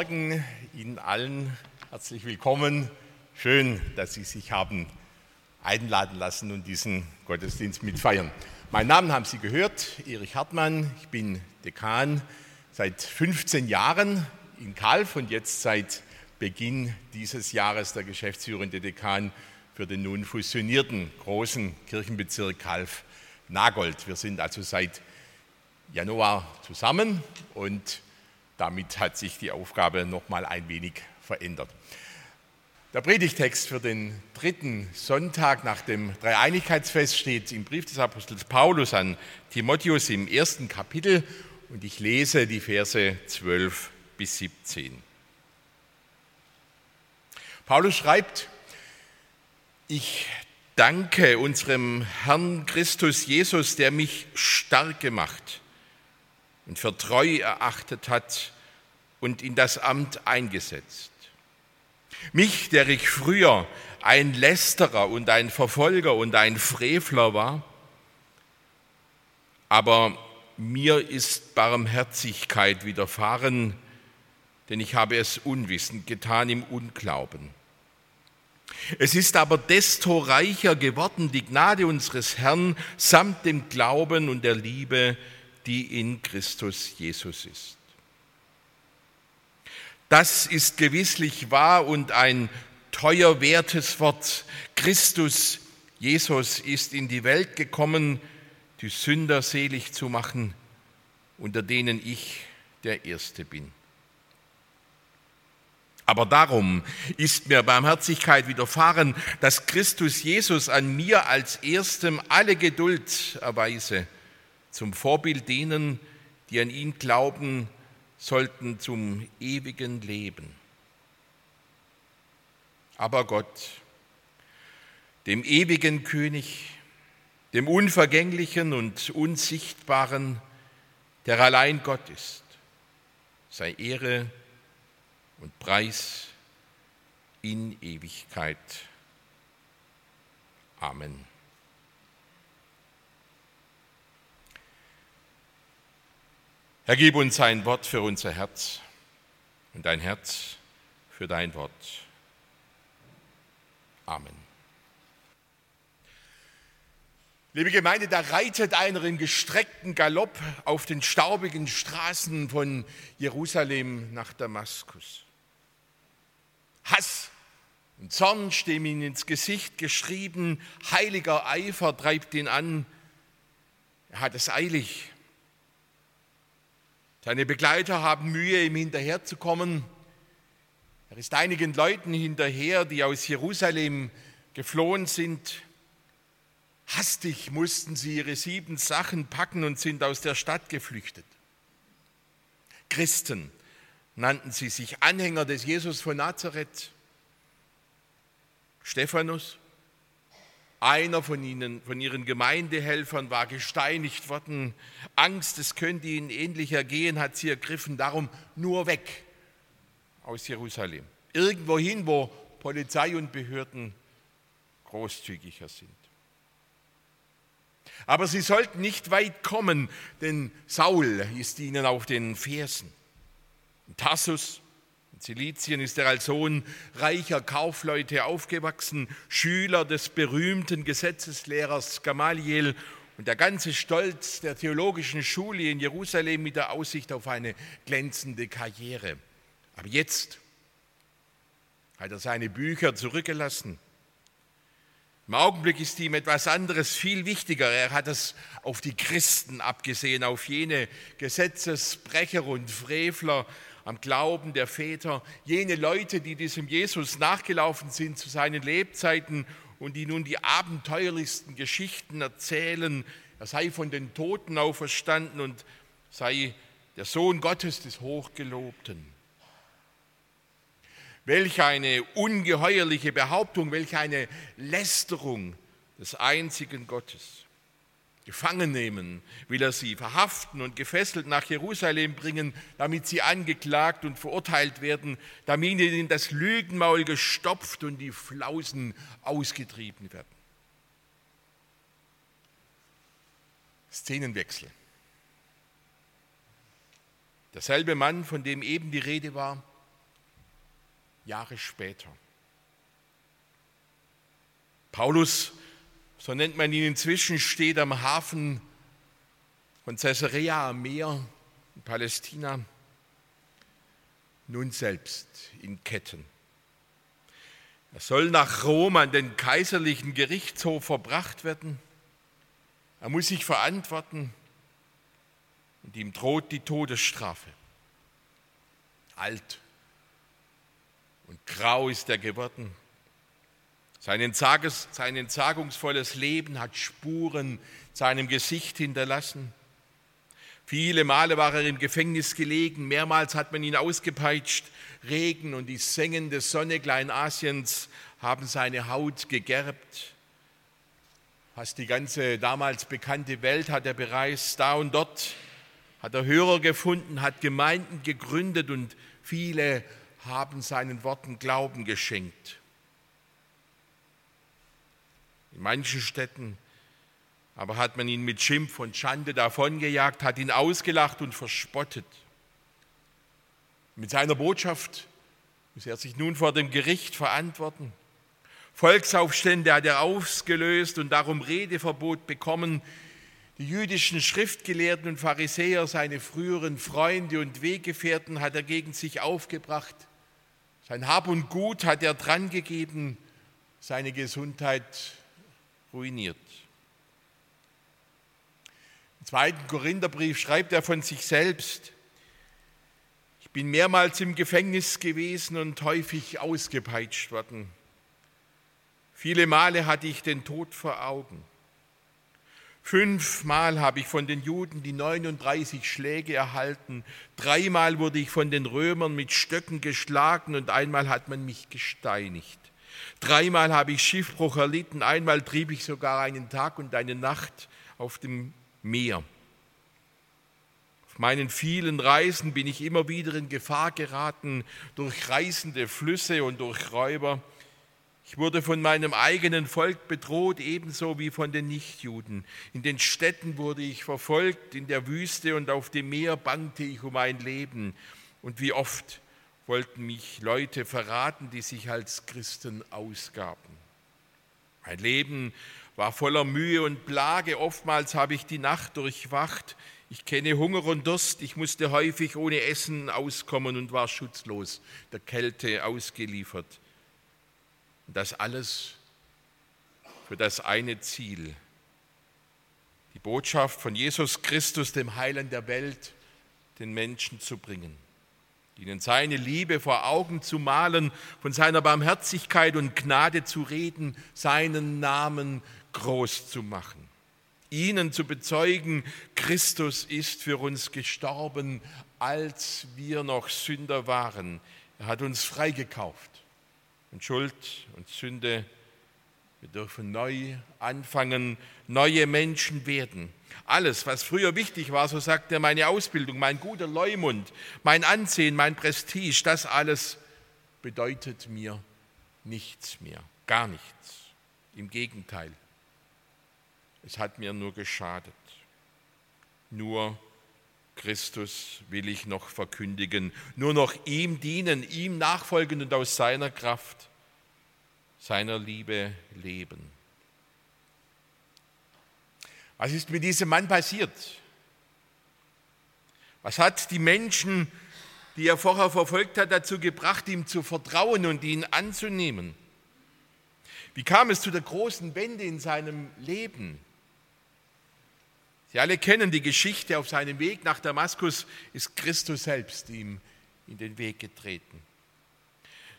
Morgen Ihnen allen. Herzlich willkommen. Schön, dass Sie sich haben einladen lassen und diesen Gottesdienst mitfeiern. Meinen Namen haben Sie gehört, Erich Hartmann. Ich bin Dekan seit 15 Jahren in Kalf und jetzt seit Beginn dieses Jahres der geschäftsführende Dekan für den nun fusionierten großen Kirchenbezirk Kalf-Nagold. Wir sind also seit Januar zusammen und damit hat sich die Aufgabe noch mal ein wenig verändert. Der Predigtext für den dritten Sonntag nach dem Dreieinigkeitsfest steht im Brief des Apostels Paulus an Timotheus im ersten Kapitel und ich lese die Verse 12 bis 17. Paulus schreibt, ich danke unserem Herrn Christus Jesus, der mich stark gemacht und für treu erachtet hat und in das Amt eingesetzt. Mich, der ich früher ein Lästerer und ein Verfolger und ein Frevler war, aber mir ist Barmherzigkeit widerfahren, denn ich habe es unwissend getan im Unglauben. Es ist aber desto reicher geworden die Gnade unseres Herrn samt dem Glauben und der Liebe, die in Christus Jesus ist. Das ist gewisslich wahr und ein teuer wertes Wort. Christus, Jesus ist in die Welt gekommen, die Sünder selig zu machen, unter denen ich der Erste bin. Aber darum ist mir Barmherzigkeit widerfahren, dass Christus Jesus an mir als Erstem alle Geduld erweise zum Vorbild denen, die an ihn glauben, sollten zum ewigen Leben. Aber Gott, dem ewigen König, dem unvergänglichen und unsichtbaren, der allein Gott ist, sei Ehre und Preis in Ewigkeit. Amen. Herr, gib uns ein Wort für unser Herz und ein Herz für dein Wort. Amen. Liebe Gemeinde, da reitet einer im gestreckten Galopp auf den staubigen Straßen von Jerusalem nach Damaskus. Hass und Zorn stehen ihm ins Gesicht geschrieben, heiliger Eifer treibt ihn an. Er hat es eilig, seine Begleiter haben Mühe, ihm hinterherzukommen. Er ist einigen Leuten hinterher, die aus Jerusalem geflohen sind. Hastig mussten sie ihre sieben Sachen packen und sind aus der Stadt geflüchtet. Christen nannten sie sich Anhänger des Jesus von Nazareth. Stephanus, einer von ihnen, von ihren Gemeindehelfern, war gesteinigt worden. Angst, es könnte ihnen ähnlich ergehen, hat sie ergriffen. Darum nur weg aus Jerusalem. Irgendwohin, wo Polizei und Behörden großzügiger sind. Aber sie sollten nicht weit kommen, denn Saul ist ihnen auf den Fersen. Tassus Silizien ist er als Sohn reicher Kaufleute aufgewachsen, Schüler des berühmten Gesetzeslehrers Gamaliel und der ganze Stolz der theologischen Schule in Jerusalem mit der Aussicht auf eine glänzende Karriere. Aber jetzt hat er seine Bücher zurückgelassen. Im Augenblick ist ihm etwas anderes viel wichtiger. Er hat es auf die Christen abgesehen, auf jene Gesetzesbrecher und Frevler, am Glauben der Väter, jene Leute, die diesem Jesus nachgelaufen sind zu seinen Lebzeiten und die nun die abenteuerlichsten Geschichten erzählen. Er sei von den Toten auferstanden und sei der Sohn Gottes des Hochgelobten. Welch eine ungeheuerliche Behauptung, welch eine Lästerung des einzigen Gottes. Gefangen nehmen will er sie, verhaften und gefesselt nach Jerusalem bringen, damit sie angeklagt und verurteilt werden, damit ihnen das Lügenmaul gestopft und die Flausen ausgetrieben werden. Szenenwechsel. Derselbe Mann, von dem eben die Rede war, Jahre später. Paulus, so nennt man ihn inzwischen, steht am Hafen von Caesarea am Meer in Palästina, nun selbst in Ketten. Er soll nach Rom an den kaiserlichen Gerichtshof verbracht werden. Er muss sich verantworten und ihm droht die Todesstrafe. Alt und grau ist er geworden. Sein, entsagungsvolles Leben hat Spuren seinem Gesicht hinterlassen. Viele Male war er im Gefängnis gelegen, mehrmals hat man ihn ausgepeitscht. Regen und die sengende Sonne Kleinasiens haben seine Haut gegerbt. Fast die ganze damals bekannte Welt hat er bereist, da und dort hat er Hörer gefunden, hat Gemeinden gegründet und viele haben seinen Worten Glauben geschenkt. In manchen Städten aber hat man ihn mit Schimpf und Schande davongejagt, hat ihn ausgelacht und verspottet. Mit seiner Botschaft muss er sich nun vor dem Gericht verantworten. Volksaufstände hat er ausgelöst und darum Redeverbot bekommen. Die jüdischen Schriftgelehrten und Pharisäer, seine früheren Freunde und Weggefährten, hat er gegen sich aufgebracht. Sein Hab und Gut hat er drangegeben, seine Gesundheit ruiniert. Im zweiten Korintherbrief schreibt er von sich selbst, ich bin mehrmals im Gefängnis gewesen und häufig ausgepeitscht worden. Viele Male hatte ich den Tod vor Augen. Fünfmal habe ich von den Juden die 39 Schläge erhalten. Dreimal wurde ich von den Römern mit Stöcken geschlagen und einmal hat man mich gesteinigt. Dreimal habe ich Schiffbruch erlitten. Einmal trieb ich sogar einen Tag und eine Nacht auf dem Meer. Auf meinen vielen Reisen bin ich immer wieder in Gefahr geraten durch reißende Flüsse und durch Räuber. Ich wurde von meinem eigenen Volk bedroht, ebenso wie von den Nichtjuden. In den Städten wurde ich verfolgt, in der Wüste und auf dem Meer bangte ich um mein Leben. Und wie oft wollten mich Leute verraten, die sich als Christen ausgaben. Mein Leben war voller Mühe und Plage. Oftmals habe ich die Nacht durchwacht. Ich kenne Hunger und Durst. Ich musste häufig ohne Essen auskommen und war schutzlos, der Kälte ausgeliefert. Das alles für das eine Ziel, die Botschaft von Jesus Christus, dem Heiland der Welt, den Menschen zu bringen, ihnen seine Liebe vor Augen zu malen, von seiner Barmherzigkeit und Gnade zu reden, seinen Namen groß zu machen, ihnen zu bezeugen, Christus ist für uns gestorben, als wir noch Sünder waren. Er hat uns freigekauft und Schuld und Sünde. Wir dürfen neu anfangen, neue Menschen werden. Alles, was früher wichtig war, so sagt er, meine Ausbildung, mein guter Leumund, mein Ansehen, mein Prestige, das alles bedeutet mir nichts mehr, gar nichts. Im Gegenteil, es hat mir nur geschadet. Nur Christus will ich noch verkündigen, nur noch ihm dienen, ihm nachfolgen und aus seiner Kraft, seiner Liebe leben. Was ist mit diesem Mann passiert? Was hat die Menschen, die er vorher verfolgt hat, dazu gebracht, ihm zu vertrauen und ihn anzunehmen? Wie kam es zu der großen Wende in seinem Leben? Sie alle kennen die Geschichte, auf seinem Weg nach Damaskus ist Christus selbst ihm in den Weg getreten.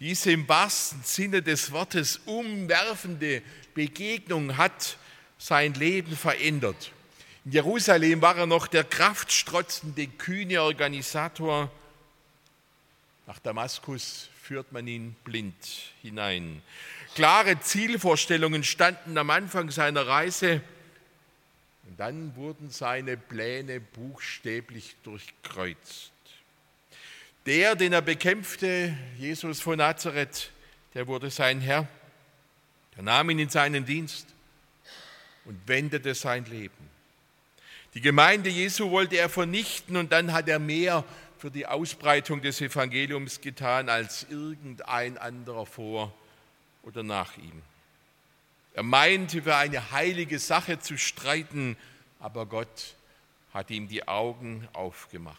Diese im wahrsten Sinne des Wortes umwerfende Begegnung hat sein Leben verändert. In Jerusalem war er noch der kraftstrotzende, kühne Organisator. Nach Damaskus führt man ihn blind hinein. Klare Zielvorstellungen standen am Anfang seiner Reise und dann wurden seine Pläne buchstäblich durchkreuzt. Der, den er bekämpfte, Jesus von Nazareth, der wurde sein Herr. Er nahm ihn in seinen Dienst und wendete sein Leben. Die Gemeinde Jesu wollte er vernichten und dann hat er mehr für die Ausbreitung des Evangeliums getan als irgendein anderer vor oder nach ihm. Er meinte für eine heilige Sache zu streiten, aber Gott hat ihm die Augen aufgemacht.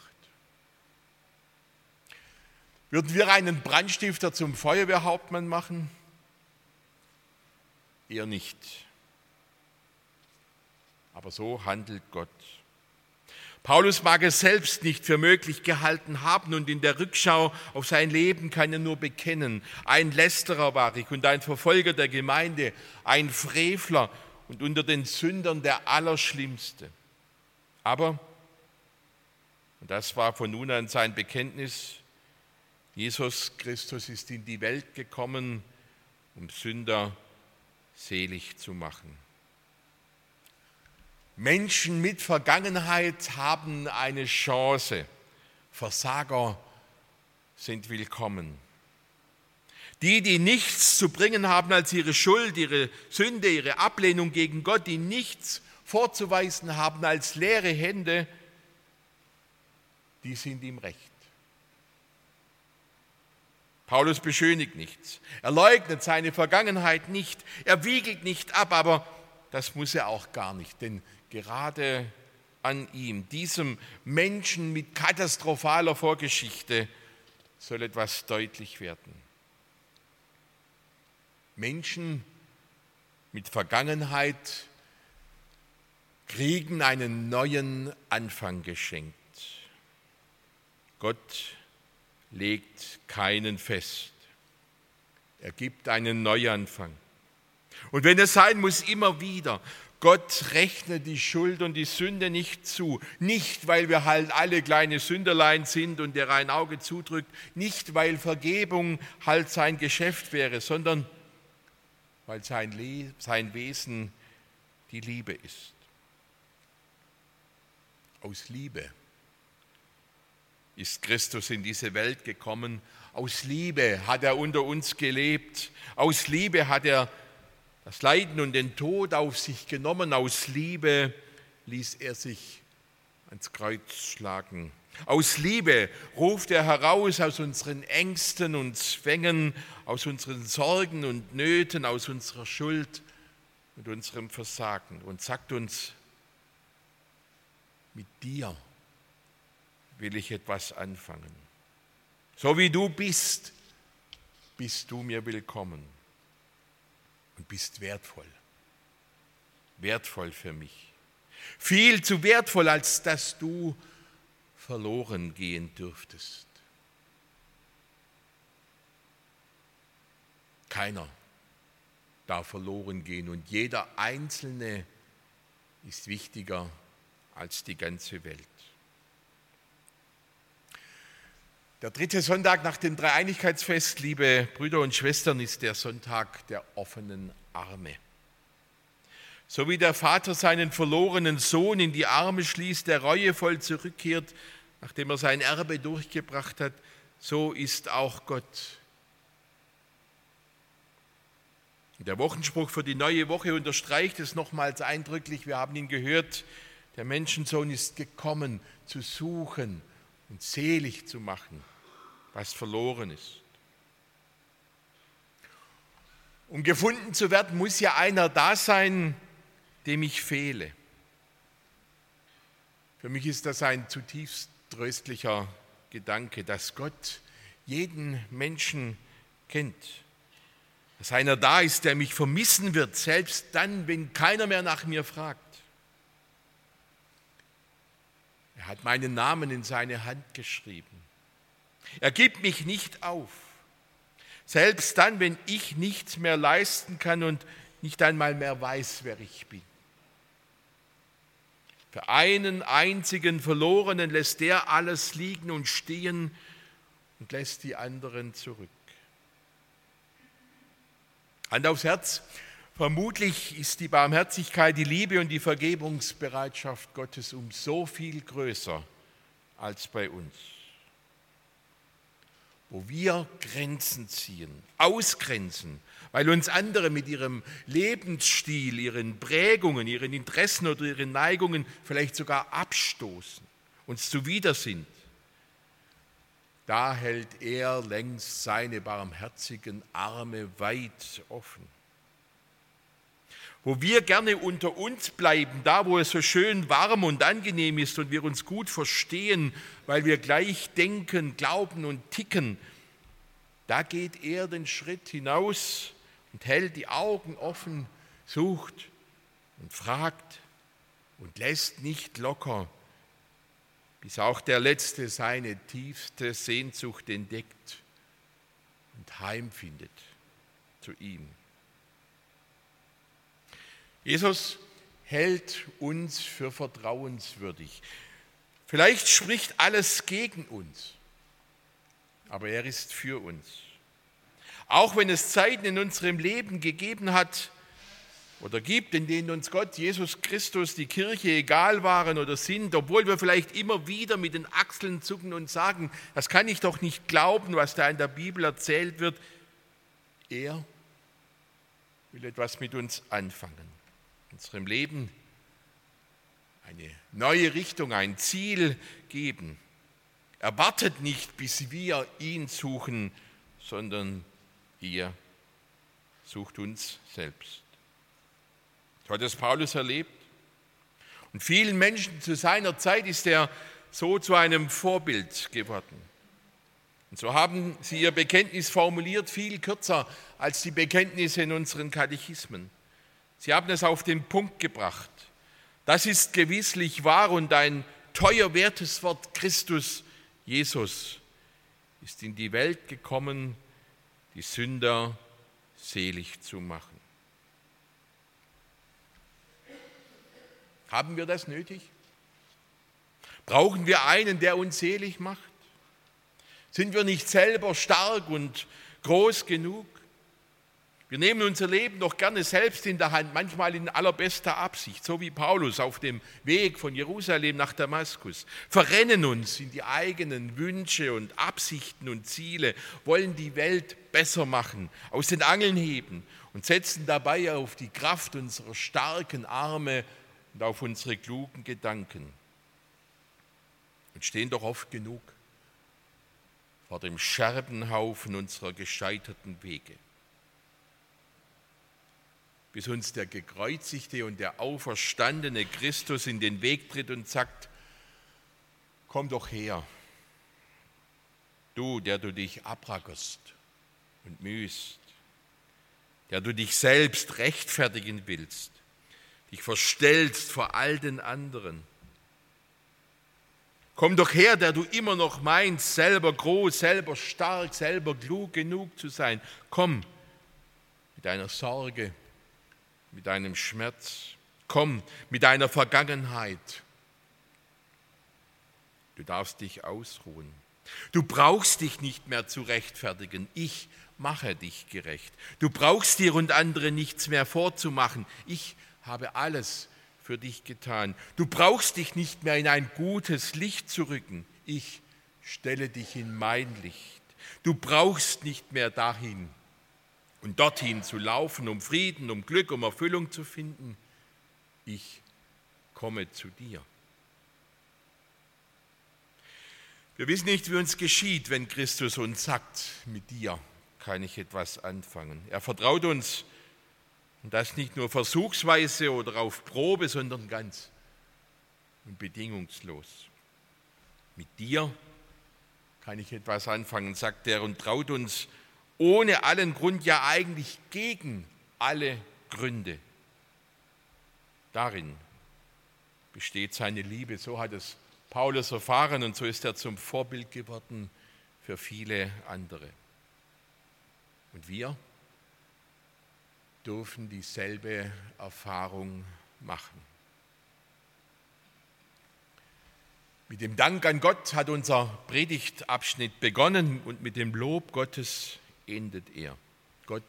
Würden wir einen Brandstifter zum Feuerwehrhauptmann machen? Eher nicht. Aber so handelt Gott. Paulus mag es selbst nicht für möglich gehalten haben und in der Rückschau auf sein Leben kann er nur bekennen, ein Lästerer war ich und ein Verfolger der Gemeinde, ein Frevler und unter den Sündern der Allerschlimmste. Aber, und das war von nun an sein Bekenntnis, Jesus Christus ist in die Welt gekommen, um Sünder selig zu machen. Menschen mit Vergangenheit haben eine Chance. Versager sind willkommen. Die, die nichts zu bringen haben als ihre Schuld, ihre Sünde, ihre Ablehnung gegen Gott, die nichts vorzuweisen haben als leere Hände, die sind ihm recht. Paulus beschönigt nichts. Er leugnet seine Vergangenheit nicht. Er wiegelt nicht ab, aber das muss er auch gar nicht, denn gerade an ihm, diesem Menschen mit katastrophaler Vorgeschichte, soll etwas deutlich werden. Menschen mit Vergangenheit kriegen einen neuen Anfang geschenkt. Gott legt keinen fest. Er gibt einen Neuanfang. Und wenn es sein muss, immer wieder. Gott rechnet die Schuld und die Sünde nicht zu. Nicht, weil wir halt alle kleine Sünderlein sind und der ein Auge zudrückt. Nicht, weil Vergebung halt sein Geschäft wäre, sondern weil sein, Le sein Wesen die Liebe ist. Aus Liebe ist Christus in diese Welt gekommen. Aus Liebe hat er unter uns gelebt. Aus Liebe hat er das Leiden und den Tod auf sich genommen. Aus Liebe ließ er sich ans Kreuz schlagen. Aus Liebe ruft er heraus aus unseren Ängsten und Zwängen, aus unseren Sorgen und Nöten, aus unserer Schuld und unserem Versagen und sagt uns, mit dir will ich etwas anfangen. So wie du bist, bist du mir willkommen und bist wertvoll. Wertvoll für mich. Viel zu wertvoll, als dass du verloren gehen dürftest. Keiner darf verloren gehen und jeder Einzelne ist wichtiger als die ganze Welt. Der dritte Sonntag nach dem Dreieinigkeitsfest, liebe Brüder und Schwestern, ist der Sonntag der offenen Arme. So wie der Vater seinen verlorenen Sohn in die Arme schließt, der reuevoll zurückkehrt, nachdem er sein Erbe durchgebracht hat, so ist auch Gott. Der Wochenspruch für die neue Woche unterstreicht es nochmals eindrücklich. Wir haben ihn gehört. Der Menschensohn ist gekommen, zu suchen und selig zu machen was verloren ist. Um gefunden zu werden, muss ja einer da sein, dem ich fehle. Für mich ist das ein zutiefst tröstlicher Gedanke, dass Gott jeden Menschen kennt. Dass einer da ist, der mich vermissen wird, selbst dann, wenn keiner mehr nach mir fragt. Er hat meinen Namen in seine Hand geschrieben. Er gibt mich nicht auf. Selbst dann, wenn ich nichts mehr leisten kann und nicht einmal mehr weiß, wer ich bin. Für einen einzigen Verlorenen lässt der alles liegen und stehen und lässt die anderen zurück. Hand aufs Herz, vermutlich ist die Barmherzigkeit, die Liebe und die Vergebungsbereitschaft Gottes um so viel größer als bei uns. Wo wir Grenzen ziehen, ausgrenzen, weil uns andere mit ihrem Lebensstil, ihren Prägungen, ihren Interessen oder ihren Neigungen vielleicht sogar abstoßen, uns zuwider sind. Da hält er längst seine barmherzigen Arme weit offen. Wo wir gerne unter uns bleiben, da wo es so schön warm und angenehm ist und wir uns gut verstehen, weil wir gleich denken, glauben und ticken, da geht er den Schritt hinaus und hält die Augen offen, sucht und fragt und lässt nicht locker, bis auch der Letzte seine tiefste Sehnsucht entdeckt und heimfindet zu ihm. Jesus hält uns für vertrauenswürdig. Vielleicht spricht alles gegen uns, aber er ist für uns. Auch wenn es Zeiten in unserem Leben gegeben hat, oder gibt, in denen uns Gott, Jesus Christus, die Kirche egal waren oder sind, obwohl wir vielleicht immer wieder mit den Achseln zucken und sagen, das kann ich doch nicht glauben, was da in der Bibel erzählt wird. Er will etwas mit uns anfangen, unserem Leben eine neue Richtung, ein Ziel geben. Er wartet nicht, bis wir ihn suchen, sondern er sucht uns selbst. So hat es Paulus erlebt. Und vielen Menschen zu seiner Zeit ist er so zu einem Vorbild geworden. Und so haben sie ihr Bekenntnis formuliert, viel kürzer als die Bekenntnisse in unseren Katechismen. Sie haben es auf den Punkt gebracht. Das ist gewisslich wahr und ein teuer wertes Wort. Christus, Jesus, ist in die Welt gekommen, die Sünder selig zu machen. Haben wir das nötig? Brauchen wir einen, der uns selig macht? Sind wir nicht selber stark und groß genug? Wir nehmen unser Leben doch gerne selbst in der Hand, manchmal in allerbester Absicht, so wie Paulus auf dem Weg von Jerusalem nach Damaskus, verrennen uns in die eigenen Wünsche und Absichten und Ziele, wollen die Welt besser machen, aus den Angeln heben und setzen dabei auf die Kraft unserer starken Arme und auf unsere klugen Gedanken und stehen doch oft genug vor dem Scherbenhaufen unserer gescheiterten Wege. Bis uns der gekreuzigte und der auferstandene Christus in den Weg tritt und sagt, komm doch her, du, der du dich abrackerst und mühst, der du dich selbst rechtfertigen willst, dich verstellst vor all den anderen. Komm doch her, der du immer noch meinst, selber groß, selber stark, selber klug genug zu sein. Komm mit deiner Sorge, mit deinem Schmerz. Komm mit deiner Vergangenheit. Du darfst dich ausruhen. Du brauchst dich nicht mehr zu rechtfertigen. Ich mache dich gerecht. Du brauchst dir und anderen nichts mehr vorzumachen. Ich habe alles für dich getan. Du brauchst dich nicht mehr in ein gutes Licht zu rücken. Ich stelle dich in mein Licht. Du brauchst nicht mehr dahin und dorthin zu laufen, um Frieden, um Glück, um Erfüllung zu finden. Ich komme zu dir. Wir wissen nicht, wie uns geschieht, wenn Christus uns sagt, mit dir kann ich etwas anfangen. Er vertraut uns und das nicht nur versuchsweise oder auf Probe, sondern ganz und bedingungslos. Mit dir kann ich etwas anfangen, sagt er und traut uns ohne allen Grund, ja eigentlich gegen alle Gründe. Darin besteht seine Liebe. So hat es Paulus erfahren und so ist er zum Vorbild geworden für viele andere. Und wir? dürfen dieselbe Erfahrung machen. Mit dem Dank an Gott hat unser Predigtabschnitt begonnen und mit dem Lob Gottes endet er. Gott,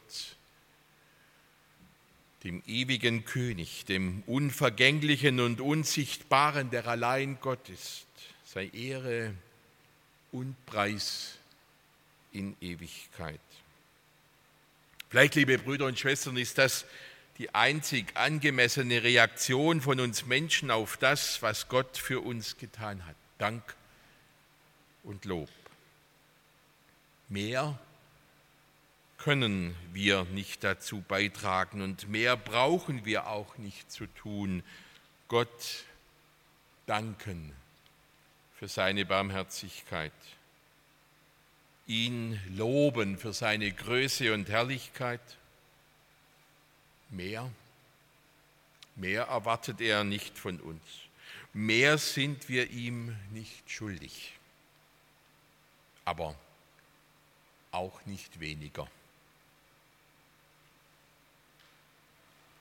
dem ewigen König, dem unvergänglichen und unsichtbaren, der allein Gott ist, sei Ehre und Preis in Ewigkeit. Vielleicht, liebe Brüder und Schwestern, ist das die einzig angemessene Reaktion von uns Menschen auf das, was Gott für uns getan hat. Dank und Lob. Mehr können wir nicht dazu beitragen und mehr brauchen wir auch nicht zu tun. Gott danken für seine Barmherzigkeit, ihn loben für seine Größe und Herrlichkeit Mehr? Mehr erwartet er nicht von uns. Mehr sind wir ihm nicht schuldig. Aber auch nicht weniger.